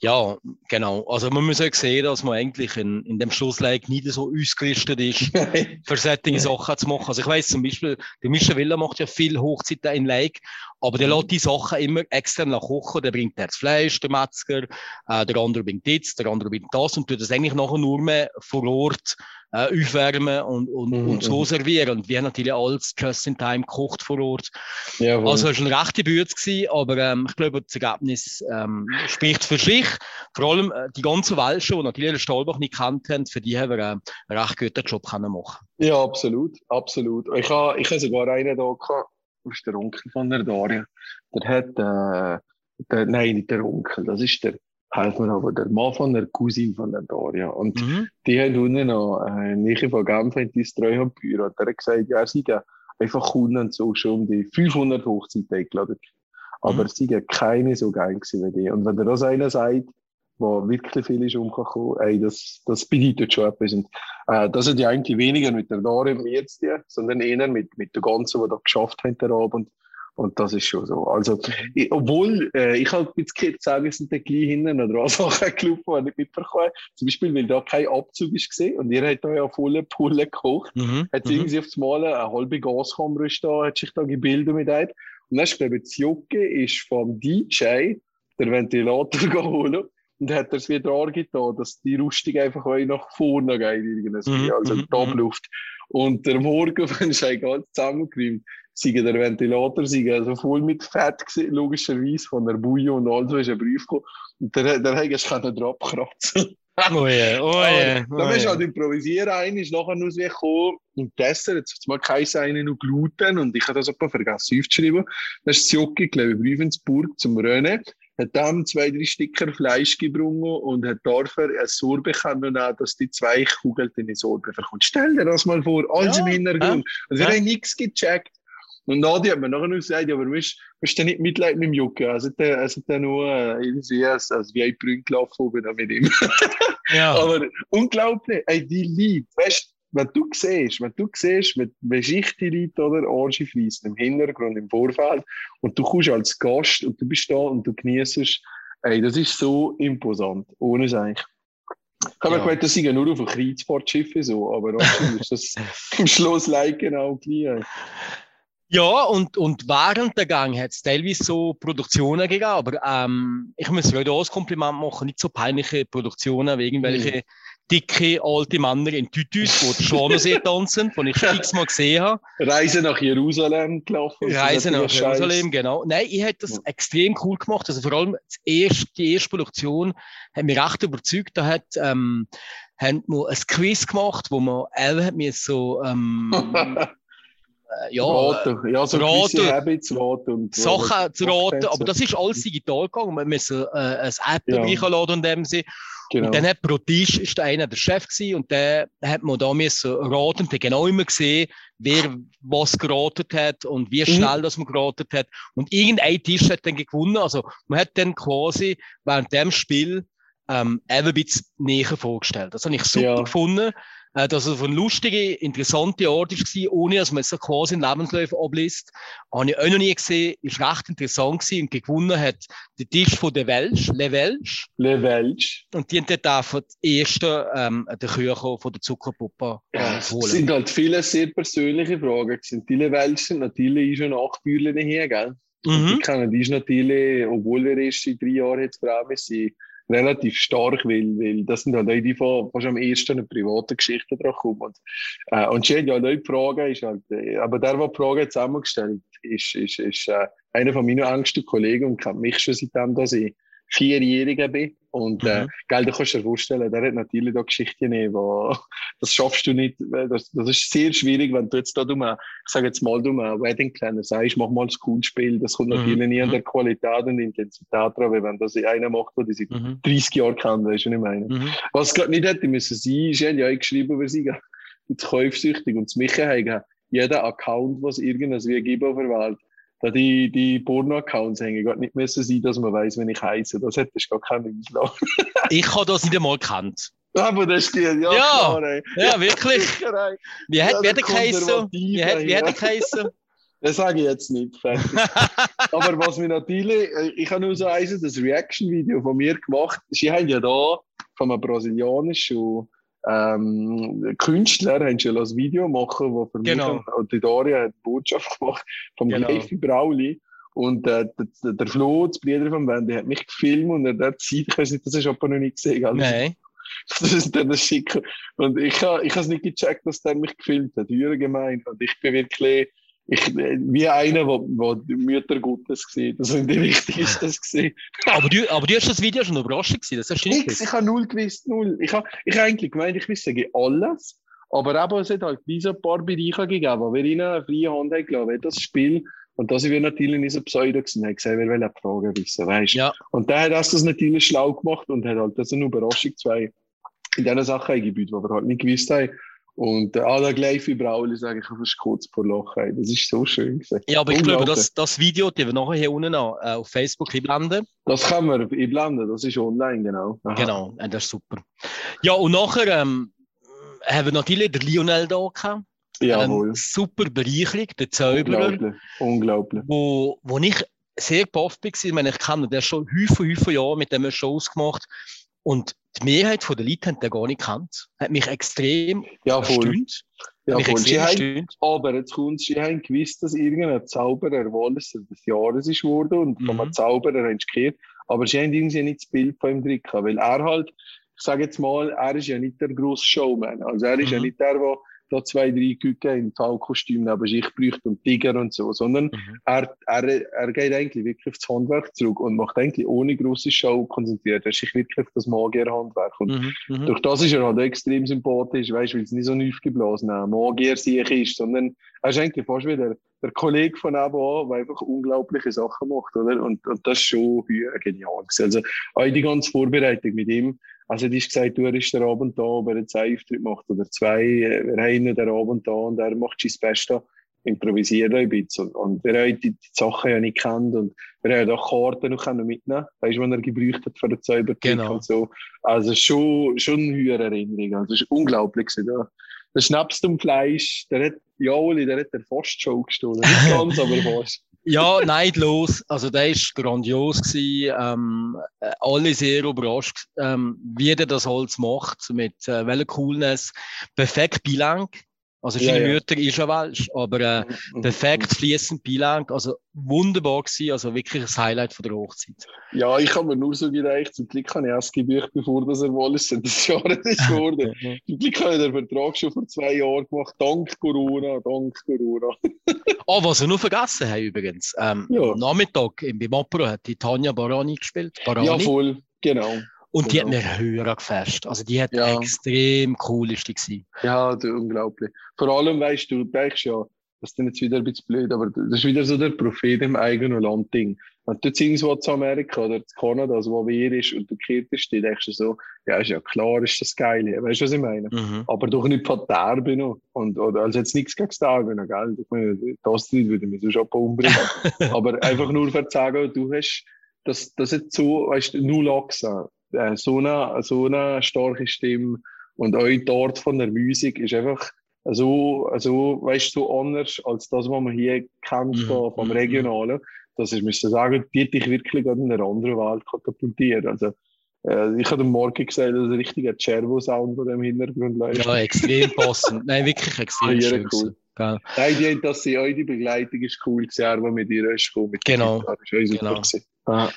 ja, genau. Also man muss auch sehen, dass man eigentlich in, in dem Schlussleik nicht so ausgelistet ist, für solche Sachen zu machen. Also ich weiß zum Beispiel, der Michel Villa macht ja viel Hochzeiten in Leik, aber der lässt die Sachen immer extern nach kochen. Der bringt das Fleisch, der Metzger, äh, der andere bringt das, der andere bringt das und tut das eigentlich nachher nur mehr vor Ort äh, aufwärmen und, und, Mhm, und so mhm. servieren. Und wir haben natürlich alles just in time gekocht vor Ort. Jawohl. Also es war eine rechte gewesen, aber ähm, ich glaube, das Ergebnis ähm, spricht für sich. Vor allem äh, die ganze Welt schon, die natürlich den Stahlbach nicht gekannt haben, für die haben wir äh, einen recht guten Job können machen Ja, absolut, absolut. Ich habe ich ha sogar einen da gehabt, ist der Onkel von der Daria. Der hat, äh, der, nein, nicht der Onkel, das ist der, helf mir aber, der Mann von der Cousine von der Daria. Und Mhm. die haben unten noch, äh, Nähe von Genf, in dieses Treuhandbüro. Der hat gesagt, ja, sei ja einfach Kunden und so schon um die 500 Hochzeiten eingeladen. Aber Mhm. sei ja keine so geil gewesen wie die. Und wenn dir das einer sagt, wo wirklich viel ist umgekommen, ey, das, das bedeutet schon etwas. Und, äh, das hat ja eigentlich weniger mit der mir zu tun, sondern eher mit, mit der ganzen, die da geschafft haben, der Abend. Und das ist schon so. Also, ich, obwohl, äh, ich halt jetzt gehört, sagen, sind da gleich hinten noch dran Sachen gelaufen, die ich mitbekommen habe. Zum Beispiel, weil da kein Abzug ist gesehen und ihr habt da ja volle Pulle gekocht Mhm. hat Mhm. irgendwie auf das Mal eine halbe Gaskammer da, hat sich da gebildet mit einem. Und dann ist, glaube ich, das Jucke ist vom DJ der Ventilator geholt und hat das wieder angetan, dass die Rüstung einfach auch nach vorne geht, irgendwie, Mhm, also mhm, die Abluft. Und der Morgen, wenn es ganz zusammengeräumt, sei der Ventilator sei also voll mit Fett gewesen, logischerweise von der Bouillon und alles, was ist ein Brief gekommen. Und der, der hat es drauf abkratzen. Oh je, oh je. Aber Da bist du halt improvisieren, einer ist nachher nur so gekommen und Dessert, jetzt hat's mal kein eine noch Gluten und ich habe das etwa vergessen aufzuschreiben. Dann ist das Jockey, glaube ich, in Ravensburg zum Rennen, hat dann zwei, drei Sticker Fleisch gebrungen und hat dafür eine Sorbe nehmen, dass die zwei Kugeln in die Sorbe verkommt. Stell dir das mal vor, alles Ja, im Hintergrund. Also wir ja. haben nichts gecheckt. Und Nadia hat mir nachher noch gesagt, ja, aber du du nicht Mitleid mit dem Jucke. Also, der, also der nur äh, irgendwie als, als VIP gelaufen oben mit ihm. Ja. Aber unglaublich, ey, die Leute, weißt wenn du siehst, wenn du siehst, mit wie Schicht die Leute oder Orange fließen im Hintergrund, im Vorfeld und du kommst als Gast und du bist da und du genießt ey, das ist so imposant, ohne es eigentlich. Ich habe Ja. gedacht, das sind nur auf dem Kreuzfahrtschiff so, aber ist das im Schloss Leik genau gleich. Ja, und, und während der Gang hat es teilweise so Produktionen gegeben, aber ähm, ich muss wieder das Kompliment machen, nicht so peinliche Produktionen wie irgendwelche dicke alte Männer in Tütüs, die den Schwanersee tanzen, von ich x-mal gesehen habe. Reise nach Jerusalem gelaufen. Reise nach Jerusalem, genau. Nein, ich hätte das Ja. extrem cool gemacht. Also vor allem erste, die erste Produktion hat mich recht überzeugt. Da hat, ähm, haben wir ein Quiz gemacht, wo man, er hat mir so, ähm, äh, ja, Raten. Ja, so Raten. Habits raten. Und Sachen zu raten, aber das ist alles digital gegangen. Wir müssen äh, ein App Ja. reinladen in dem Sinne. Genau. Und dann hat pro Tisch ist der eine der Chef gewesen und der hat man da müssen raten, der genau immer gesehen, wer was geratet hat und wie Mhm. schnell das man geratet hat. Und irgendein Tisch hat dann gewonnen. Also man hat dann quasi während dem Spiel ähm, eben ein bisschen näher vorgestellt. Das habe ich super Ja. gefunden, äh, dass es ein lustiger, interessanter Ort war, ohne dass man so quasi einen Lebenslauf abliest. Habe ich auch noch nie gesehen, ist recht interessant gewesen und gewonnen hat der Tisch von der Welsch, Le Welsch. Le Welch. Und die haben dort die erste, ähm, den Küchen von der Zuckerpuppe äh, Es holen. sind halt viele sehr persönliche Fragen. Sind die Le Welch sind natürlich schon Nachbühler hier, gell? Die Mhm. kennen die ist natürlich, obwohl wir erst seit drei Jahren jetzt Braume sind, relativ stark, weil, weil das sind halt auch die, die fast am ersten eine private Geschichte dran kommen. Und, äh, und sie hat ja auch die Frage, ist halt, äh, aber der, der die Frage zusammengestellt ist, ist, ist äh, einer von meinen engsten Kollegen und kennt mich schon seitdem, dass ich Vierjähriger bin. Und äh, Mhm. gell, du kannst dir vorstellen, der hat natürlich da Geschichten, wo das schaffst du nicht. Das, das ist sehr schwierig, wenn du jetzt da du mal, ich sage jetzt mal, du mal Wedding Planner sagst, mach mal ein Coolspiel. Das kommt Mhm. natürlich nie an Mhm. der Qualität und Intensität dran, weil wenn das einer macht, der die seit Mhm. 30 Jahren kennt, weißt du, was ich meine. Mhm. Was gerade nicht hätte müssen sein, ist, ja auch geschrieben über sie, jetzt käufsüchtig und zu mich haben, jeder Account, was irgendwas wie Gibo verwaltet, da die, die Porno-Accounts hängen, gerade nicht müssen sein, dass man weiß, wenn ich heiße. Das hättest du gar keinen Auslauf. Ich habe das nicht einmal gekannt. Aber das stimmt, ja, Ja. klar. Ja, wirklich. Sicher. Wie hat, Ja, wie geheißen? Wie hat, wie hat geheißen? Das sage ich jetzt nicht. Aber was mir natürlich, äh, ich habe nur so eins, das Reaction-Video von mir gemacht. Sie haben ja da von einem brasilianischen ähm, Künstler haben schon ein Video machen, wo für Genau. mich und die Daria hat Botschaft gemacht vom Genau. Levi Brauli. Und äh, der, der Flo, das Bruder von Wendy, hat mich gefilmt und er hat Zeit, ich weiß nicht, das hast du aber noch nicht gesehen. gell? Nein. Das ist dann das Schicker. Und ich habe ich es nicht gecheckt, dass der mich gefilmt hat. Höher gemeint. Und ich bin wirklich, ich, wie einer, der, der die Mütter Gottes sieht. Also wie wichtig ist das gesehen. Aber du, aber du hast das Video schon überraschend gewesen, das hast du nicht Nix, ich habe null gewusst, null. Ich habe ich hab eigentlich gemeint, ich wisse alles. Aber eben, es hat halt wie so ein paar Bereiche gegeben, wo wir ihnen eine freie Hand haben gelassen, das Spiel, und da sind wir natürlich nicht so pseudo gewesen, haben gesagt, wir wollen eine Frage wissen, weißt du. Ja. Und der hat das das natürlich schlau gemacht und hat halt das eine Überraschung zwei in diesen Sachen eingebaut, die wir halt nicht gewusst haben. Und äh, ah, der gleich wie Brauli, sage ich, fast kurz vor Lachen. ey. Das ist so schön gewesen. Ja, aber ich glaube, das, das Video, das wir nachher hier unten an, äh, auf Facebook einblenden. Das kann man einblenden, das ist online, genau. Aha. Genau, äh, das ist super. Ja, und nachher ähm, haben wir natürlich den Lionel da gehabt. Jawohl. Eine super Bereicherung, der Zauberer, Unglaublich. Unglaublich. wo, wo ich sehr gepafft war. Ich meine, ich kenne den schon Haufen, Haufen Jahre mit dem Shows gemacht. Und die Mehrheit der Leute haben den gar nicht gekannt. Hat mich extrem Ja, erstaunt. Ja, mich voll. Extrem haben, aber jetzt kommt sie haben gewusst, dass irgendein Zauberer Walliser des Jahres ist geworden und von Mhm. Zauberer haben sie gehört. Aber sie haben irgendwie nicht das Bild von ihm drin gehabt, weil er halt, ich sage jetzt mal, er ist ja nicht der grosse Showman. Also er ist ja Mhm. nicht der, der da zwei, drei Küken im Talkostüm neben sich bräuchte und Tiger und so, sondern Mhm. er, er, er geht eigentlich wirklich aufs Handwerk zurück und macht eigentlich ohne grosse Show konzentriert. Er ist sich wirklich auf das Magierhandwerk. Und Mhm. Mhm. durch das ist er halt extrem sympathisch, weißt du, weil es nicht so ein aufgeblasener Magier sich ist, sondern er ist eigentlich fast wie der, Kollege von nebenan, der einfach unglaubliche Sachen macht, oder? Und, und das ist schon genial. Also, auch die ganze Vorbereitung mit ihm, also, du hast gesagt, du bist der Abend da, ob er jetzt einen Auftritt macht oder zwei, wir haben ihn den Abend da und er macht sein Bestes, improvisiert ein bisschen. Und, und wir haben die, die Sachen ja nicht kennt und wir haben auch Karten noch können mitnehmen, weißt du, wenn er gebraucht hat für den Zaubertrick Genau. und so. Also schon, schon eine höhere Erinnerung. Also es ist unglaublich gewesen, ja. Der Schnaps zum Fleisch, der hat, ja, Oli, der hat der fast schon gestohlen. Nicht ganz, aber fast. Ja, neidlos. Also, der ist grandios gewesen. Ähm, äh, alle sehr überrascht, ähm, wie der das Holz macht, mit äh, welcher Coolness. Perfekt bilang. Also, Ja, seine ja. Mutter ist ja Welsch, aber äh, perfekt fließend bilang. Also, wunderbar gewesen. Also, wirklich ein Highlight von der Hochzeit. Ja, ich habe mir nur so gedacht, zum Glück habe ich erst gebucht, bevor das er Wallis das Jahr ist geworden. Zum Glück habe ich den Vertrag schon vor zwei Jahren gemacht. Dank Corona, dank Corona. Oh, was wir noch vergessen haben übrigens. Ähm, Ja. Am Nachmittag im Bimopro hat die Tanja Barani gespielt. Barani. Ja, voll, genau. Und die hat mir höher gefasst. Also, die hat Ja. extrem cool ist die gewesen. Ja, du, unglaublich. Vor allem, weißt du, du denkst ja, das ist jetzt wieder ein bisschen blöd, aber das ist wieder so der Prophet im eigenen Land-Ding. Wenn du jetzt irgendwo zu Amerika oder zu Kanada, also wo wir ist und du kehrt bist, dann denkst du so, ja, ist ja klar, ist das geil hier. Weißt du, was ich meine? Mhm. Aber doch nicht von Derby noch. Und, oder, also jetzt nichts gegen das Derby noch, gell? Ich meine, das nicht würde mich sonst auch umbringen. aber einfach nur sagen, du hast das, das jetzt so, weißt du, null Achsen. Äh, so, eine, so eine starke Stimme und auch dort von der Musik ist einfach so, so, weißt, so anders als das, was man hier kennt Mhm, vom, vom mhm, Regionalen. Das ist, müsste sagen, die hat dich wirklich in eine andere Welt katapultiert. Also, äh, ich habe am Morgen gesagt, dass ein richtiger Cervo-Sound von dem Hintergrund läuft. Ja, extrem passend. Nein, wirklich extrem ja, cool. Gell? Nein, die, das sie auch die Begleitung ist cool gewesen, aber mit ihr ist cool. Mit Genau, Gitarre, ist genau. Ah.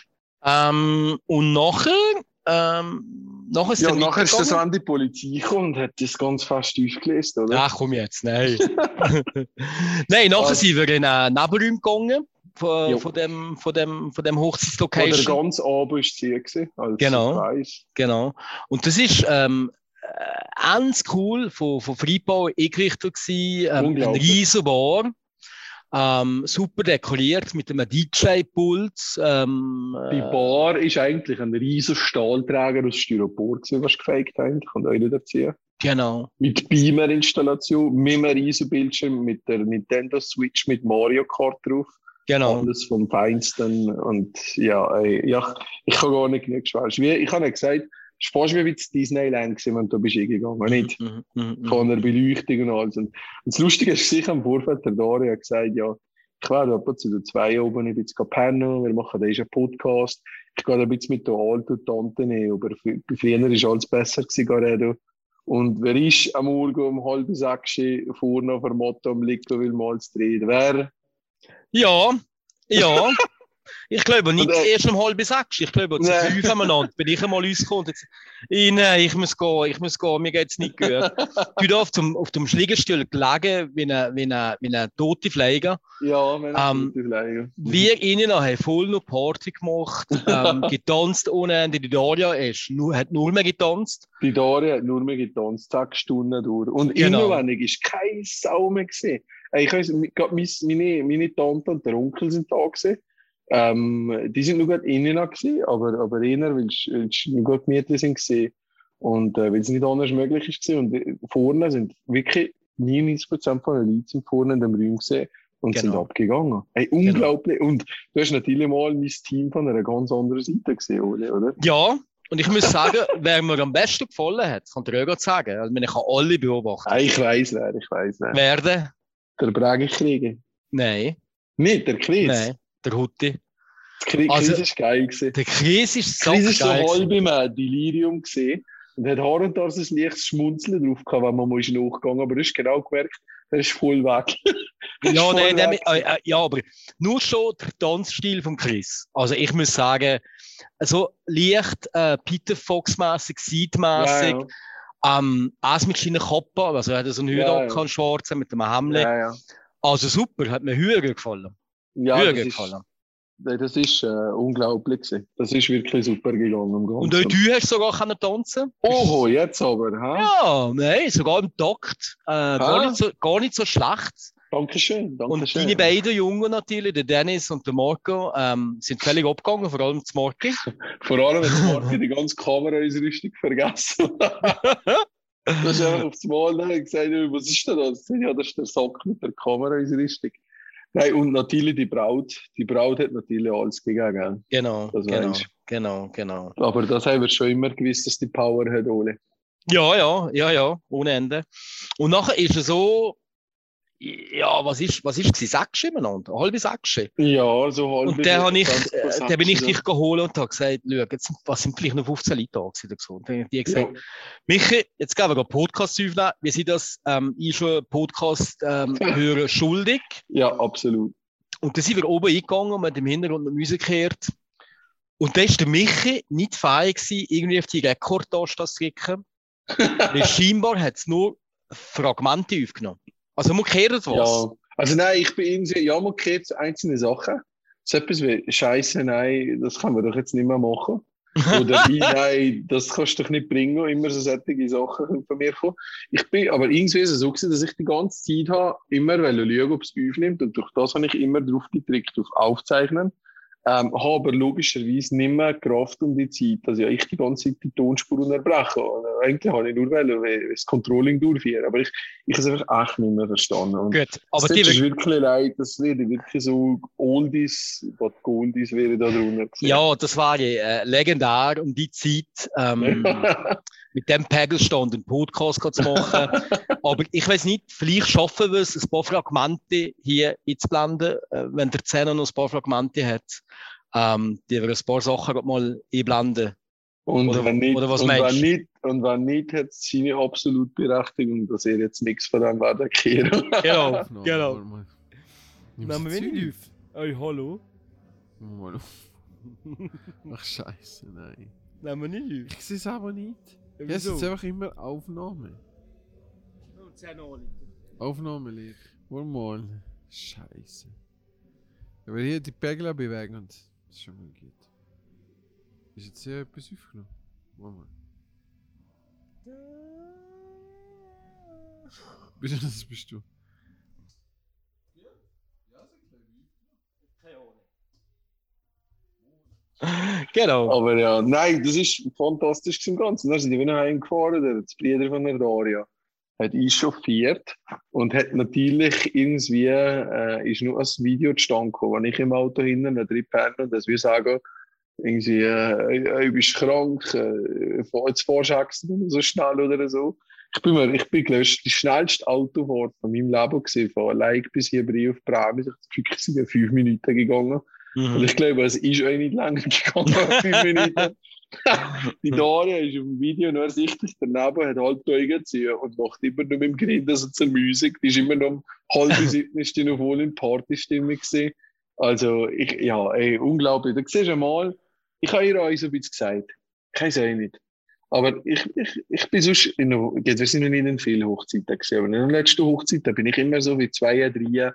Ähm, und nachher, ähm, nachher ist Ja, nachher ist das an die Polizei gekommen und hat das ganz fast aufgelesen, oder? Ach komm jetzt, nein. nein, nachher Was? sind wir in einen Nebenraum gegangen von, Jo. von dem, von dem, von dem Oder Hochzeitslocation. ganz oben ist sie gewesen, als Genau. Surprise. Genau. Und das ist ähm, äh, ganz cool von, von Freibau eingerichtet gewesen. Ähm, ein riesen Bar. Ähm, super dekoriert mit einem DJ-Pult. Ähm, Die äh, Bar ist eigentlich ein riesen Stahlträger aus Styropor gewesen, was gefaked haben. Kann euch nicht erzählen. genau. Mit Beamer-Installation, mit einem riesen Bildschirm, mit der Nintendo Switch mit Mario Kart drauf. Genau. Alles vom Feinsten. Und ja, ey, ja ich kann gar nicht genug schwer. Ich habe ja gesagt, fast wie bei Disneyland gewesen, wenn du bist hingegangen, nicht? Mhm, mhm, mhm. Von der Beleuchtung und alles. Und, das Lustige ist sicher am Vorfeld, der Dario hat gesagt, ja, ich werde etwa zu den zwei oben ein bisschen pennen, wir machen da ist ein Podcast. Ich gehe da ein bisschen mit der alten Tante nehmen, aber für- früher war alles besser gewesen. Und wer ist am Morgen um halb sechs vorne auf der Motto am Liegen, will mal zu drehen? Wer? Ja, ja. Ich glaube nicht äh, erst um halb sechs. Ich glaube, zu fünf aneinander bin ich einmal rausgekommen. und jetzt- Ich, nein, ich muss gehen, ich muss gehen, mir geht's nicht gut. Du da auf dem, auf dem Schliegerstuhl gelegen, wie ein wie eine, wie eine tote Pfleger. Ja, Ähm, ich ähm, Wir innen haben voll noch Party gemacht, ähm, getanzt ohne Ende. Die Daria ist, nur, hat nur mehr getanzt. Die Daria hat nur mehr getanzt, sechs Stunden durch. Und Genau. ich ist keine Sau mehr gesehen. Ich mis- meine, meine Tante und der Onkel sind da gewesen. Ähm, die sind nur gerade innen gewesen, aber, aber eher, weil sie nur gut gemietet sind gesehen. Und äh, weil es nicht anders möglich ist gewesen. Und äh, vorne sind wirklich 99% von den Leuten sind vorne in dem Raum gesehen und sind Genau. abgegangen. Hey, unglaublich. Und du hast natürlich mal mein Team von einer ganz anderen Seite gesehen, oder? Ja, und ich muss sagen, wer mir am besten gefallen hat, kann der Röger sagen. Also, ich kann alle beobachten. Ah, ich weiß wer, ich weiß wer. Werden? Der Bragi-Krieger. Nein, Nicht, der Chris. nein, der Hutti. Der Chris, Also- Chris ist geil gewesen. Der Chris ist so Chris ist so geil. halb im äh, Delirium gesehen und hat Haar und so ein leichtes Schmunzeln drauf gehabt, wenn man mal ist nachgegangen aber du hast genau gemerkt, er ist voll weg. Ist Ja, voll nein, weg. äh, äh, ja, aber nur schon der Tanzstil von Chris. Also ich muss sagen, so leicht äh, Peter Fox-mäßig, Seed-mäßig, ja, ja. ähm, auch mit seinen Kappen, also er hat so einen Ja, Hürock, ja. einen schwarzen mit einem Hemd. Ja, ja. Also super, hat mir höher gefallen. Ja das, ist, das ist äh, unglaublich gewesen. Das ist wirklich super gegangen. Im Und auch du hast sogar können tanzen. Oho, jetzt aber. Ha? Ja, nein, sogar im Takt. Äh, gar, nicht so, gar nicht so schlecht. Dankeschön, Und Dankeschön. deine beiden Jungen natürlich, der Dennis und der Marco, ähm, sind völlig abgegangen, vor allem das Marco. Vor allem, wenn Martin die ganze Kamerausrüstung vergessen Du hast einfach aufs Mal und gesagt, was ist denn das? Ja, das ist der Sack mit der Kamerausrüstung. Nein, und natürlich die Braut. Die Braut hat natürlich alles gegeben. gell? Genau, genau, genau, genau. Aber das haben wir schon immer gewusst, dass die Power hat, Ole. Ja, ja, ja, ja, ohne Ende. Und nachher ist es so, ja, was ist, was ist gewesen? Sechs ineinander, halbe sechs. Ja, so halb. Und der, habe ich, 20 äh, der bin ich dich geholt und habe gesagt, schau, jetzt sind, was sind vielleicht noch 15 Leute da gewesen. oder so. Und dann habe ich dir gesagt, Ja, Michi, jetzt gehen wir einen Podcast aufnehmen. Wir sind das ähm, ich schon Podcast ähm, schuldig. ja, absolut. Und dann sind wir oben eingegangen und haben im Hintergrund noch Musik gehört. Und dann ist der Michi nicht fähig gewesen, irgendwie auf die Rekordtaste zu. Weil scheinbar hat es nur Fragmente aufgenommen. Also man hört was. Ja, also nein, ich bin irgendwie, ja, man kennt einzelne Sachen. So etwas wie Scheiße, nein, das kann man doch jetzt nicht mehr machen. Oder wie, nein, das kannst du doch nicht bringen. Immer so solche Sachen können von mir kommen. Ich bin aber irgendwie so gewesen, dass ich die ganze Zeit habe, immer schauen, ob es aufnimmt. Und durch das habe ich immer drauf gedrückt, auf Aufzeichnen. Ähm, habe aber logischerweise nicht mehr Kraft um die Zeit, dass ja ich die ganze Zeit die Tonspur unterbreche. Und eigentlich habe ich nur wollen, weil das Controlling durchführen. Aber ich, ich habe es einfach echt nicht mehr verstanden. Und Gut, aber die ist wirklich leid, das wäre wirklich so Oldies, was Goldies wäre da drunter. Ja, das war ja äh, legendär um die Zeit, ähm, mit dem Pegelstand einen Podcast zu machen. Aber ich weiß nicht, vielleicht schaffen wir es, ein paar Fragmente hier einzublenden, äh, wenn der Zehner noch ein paar Fragmente hat, ähm, die wir ein paar Sachen mal einblenden. Und, Oder- wenn nicht, oder was und meinst wenn du? nicht, und wenn nicht, hat es seine absolute Berechtigung, dass er jetzt nichts von dem werden kehren. Genau, genau. Nimmst Nehmen wir nicht auf? Hey, hallo? Auf. Ach scheiße, nein. Nehmen wir nicht Ich sehe es aber nicht. Ja, es ist einfach immer Aufnahme. Aufnahme leer. Warte mal. Scheiße. Aber hier die Pegel bewegen und das ist schon mal gut. Ist jetzt hier etwas aufgenommen? Warte mal. Bist du das bist du? Genau. Aber ja, nein, das ist fantastisch im Ganzen. Dann sind die wieder heimgefahren, der das Bruder von der Daria hat einchauffiert und hat natürlich irgendwie, äh, ist nur ein Video zustande wenn ich im Auto hinten drin penne und das wir sagen, irgendwie, äh, äh, bist krank, äh, jetzt fahrst du nicht so schnell oder so. Ich bin, mir, ich bin gelöscht, die schnellste Autofahrt von meinem Leben gesehen, von Leik bis hier bei auf Bremen, ich bin fünf Minuten gegangen. Und Mhm. ich glaube, es ist auch nicht lange gegangen, fünf Minuten. die Daria ist im Video nur ersichtlich daneben, hat halt die Augen zu und macht immer nur mit dem Grin so zur Musik. Die ist immer noch um halb sieben, ist die noch voll in Partystimmung gewesen. Also, ich, ja, ey, unglaublich. Da siehst du mal, ich habe ihr auch so ein bisschen gesagt. Ich weiß auch nicht. Aber ich, ich, ich bin sonst, in wir sind noch nicht in vielen Hochzeiten gesehen, aber in der letzten Hochzeit, da bin ich immer so wie zwei, drei,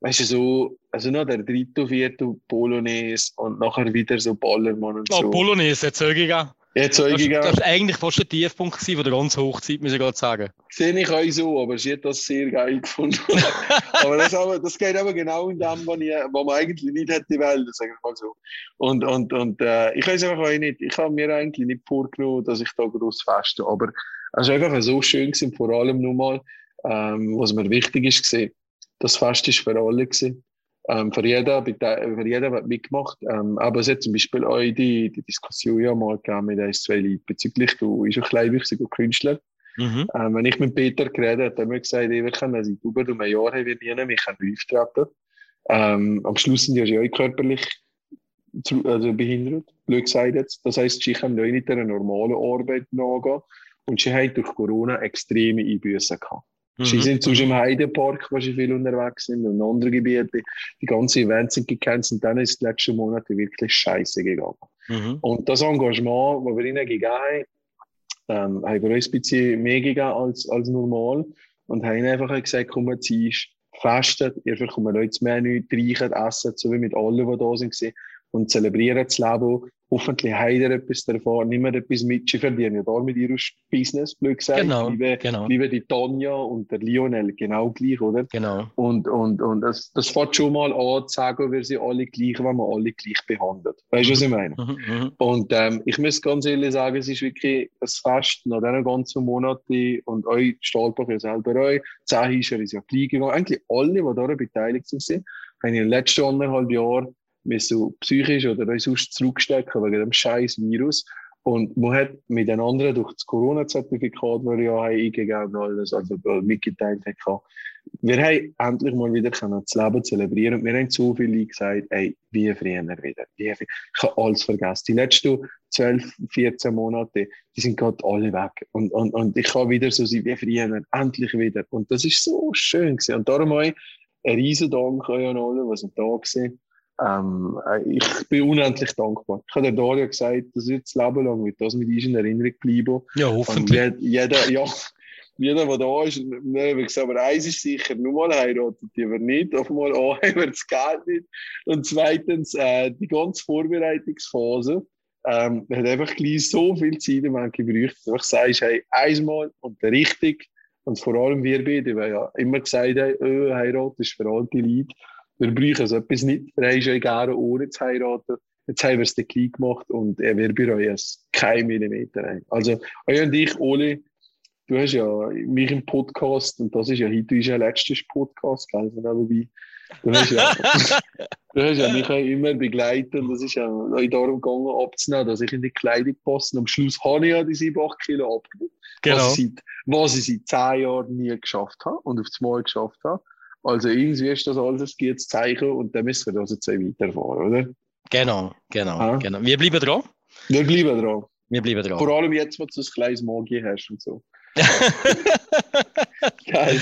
weißt du, so, also noch der dritte, vierte Polonaise und nachher wieder so Ballermann und Oh, so. Polonaise, jetzt Zeugiger. Jetzt Das, ich ist eigentlich fast der Tiefpunkt von der ganzen Hochzeit, muss ich gerade sagen. sehe ich auch so, aber sie hat das sehr geil gefunden. aber, das, aber das geht aber genau in dem, was, ich, was man eigentlich nicht hätte wollen, sagen wir mal so. Und, und, und äh, ich weiß einfach auch nicht, ich habe mir eigentlich nicht vorgenommen, dass ich da groß feste, aber es war einfach so schön gewesen, vor allem nochmal, ähm, was mir wichtig ist gesehen, das Fest ist für alle gewesen. Ähm, für jeden, für jeden hat mitgemacht. Ähm, aber es hat zum Beispiel auch die, die Diskussion ja mal gegeben mit ein, zwei Leuten bezüglich, du bist ein klein wichtiger Künstler. Mhm. Ähm, wenn ich mit Peter geredet habe, hat er mir gesagt, ey, wir können seit über einem Jahr haben wir nie, wir können live treten. Ähm, am Schluss sind die ja auch körperlich zu, also behindert, blöd gesagt jetzt. Das heisst, sie können nicht einer normalen Arbeit nachgehen. Und sie haben durch Corona extreme Einbüßen gehabt. Sie Mhm. sind zwischen im Heidepark, wo sie viel unterwegs sind, und in anderen Gebieten. Die ganzen Events sind gecancelt. Dann ist die letzten Monate wirklich scheiße gegangen. Mhm. Und das Engagement, das wir ihnen gegeben haben, ähm, haben wir uns ein bisschen mehr gegeben als, als normal und haben ihnen einfach gesagt, komm, jetzt ist festet, ihr bekommt jetzt mehr nichts, reichen, essen, so wie mit allen, die da sind, und zelebrieren das Leben. Hoffentlich habt ihr etwas davon, niemand etwas mit, sie verdienen ja da mit ihrem Business, blöd gesagt. Genau, Liebe, genau. liebe die Tonja und der Lionel, genau gleich, oder? Genau. Und, und, und das, das fängt schon mal an zu sagen, wir sind alle gleich, wenn man alle gleich behandelt. Weißt du, was ich meine? Mhm. Mhm. Und ähm, ich muss ganz ehrlich sagen, es ist wirklich ein Fest nach diesen ganzen Monaten und euch Stahlbach ja selber euch, Zehischer ist ja gleich gegangen. Eigentlich alle, die daran beteiligt sind, haben in den letzten anderthalb Jahren müssen psychisch oder euch sonst zurückstecken wegen dem scheiß Virus. Und man hat mit den anderen durch das Corona-Zertifikat, das wir ja haben eingegeben alles, also mitgeteilt haben, wir haben endlich mal wieder das Leben zelebrieren. Und wir haben so viele gesagt, ey, wie früher wieder. Wie früher. Ich habe alles vergessen. Die letzten 12, 14 Monate, die sind gerade alle weg. Und, und, und ich kann wieder so sein wie früher, endlich wieder. Und das ist so schön gewesen. Und darum ein riesen Dank an alle, die da waren. Ähm, äh, ich bin unendlich dankbar. Ich habe Daria gesagt, das wird das Leben lang wird das mit in Erinnerung bleiben. Ja, Und hoffentlich. jed- jeder, ja, jeder, der da ist, ne, wie gesagt, aber eins ist sicher, nur mal heiratet die wir nicht, auf mal wir das Geld nicht. Und zweitens, äh, die ganze Vorbereitungsphase, ähm, hat einfach gleich so viel Zeit im Moment gebraucht, dass du einfach sagst, hey, einmal und richtig. Und vor allem wir beide, weil ja immer gesagt haben, äh, Heirat ist für alte Leute. Wir brauchen so etwas nicht. Wir haben schon gerne ohne zu heiraten. Jetzt haben wir es Klein gemacht und er wird bei euch kein Millimeter ein. Also, euch und ich, Oli, du hast ja mich im Podcast und das ist ja heute unser letztes Podcast, gell? Also, dabei. Du hast ja, du hast ja mich auch immer begleitet und das ist ja auch darum gegangen, abzunehmen, dass ich in die Kleidung passe. Und am Schluss habe ich ja die 7, 8 Kilo abgenommen. Genau. Was, ich seit, was ich seit 10 Jahren nie geschafft habe und auf das Mal geschafft habe. Also irgendwie ist das alles ein gutes Zeichen und dann müssen wir das jetzt weiterfahren, oder? Genau, genau, Ah. genau. Wir bleiben dran. Wir bleiben dran. Wir bleiben dran. Vor allem jetzt, wo du ein kleines Magie hast und so. Geil.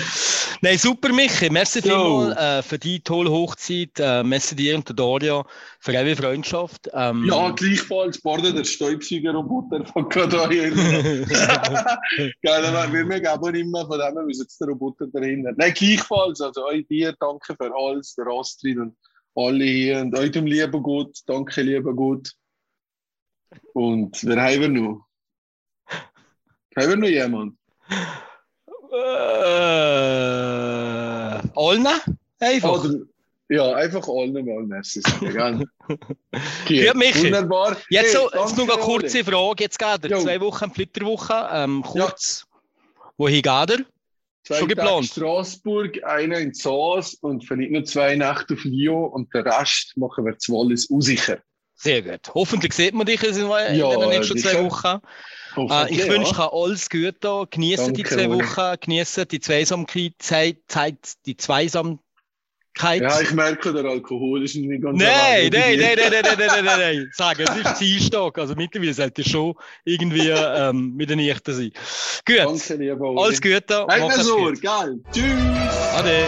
Nein, super, Michi. Merci So. vielmals äh, für die tolle Hochzeit. Äh, merci dir und der Daria für eure Freundschaft. Ähm, Ja, gleichfalls, pardon, der Stäubsaugerroboter von hier. Geil, aber wir geben mehr von dem, wir jetzt den Roboter dahinter. Nein, gleichfalls, also euch dir, danke für alles, der Astrid und alle hier und euch dem lieben Gott, danke lieber Gott. Und wer haben wir noch? Haben wir noch jemand? Äh, Olna? Einfach. Oder, ja, einfach allen mal merci? Gut, Michi. Wunderbar. Jetzt, so, Hey, jetzt noch eine kurze Frage. Jetzt geht er Jo. zwei Wochen Flitterwoche. Ähm, kurz. Wohin geht er? Zwei Schon Tage geplant? Straßburg, einer in Saas und vielleicht noch zwei Nächte auf Lyon und den Rest machen wir zu Wallis unsicher. Sehr gut. Hoffentlich sieht man dich in Ja, den nächsten zwei sicher. Wochen. Äh, Hoffentlich, ich wünsche ja. alles Gute. Genieße die Danke, zwei. Wochen. Genieße die Zweisamkeit. Zeit, Zeit, die Zweisamkeit. Ja, ich merke, der Alkohol ist nicht ganz Nein, nein, weit nein, nein, nein, nein, nein, nein, nein, nein. Sag, es ist Dienstag. Also mittlerweile sollte es schon irgendwie ähm, mit den Nichten sein. Gut, Danke, lieber Uli. alles Gute. Halt mach mir es so, gut. geil. Tschüss. Ade.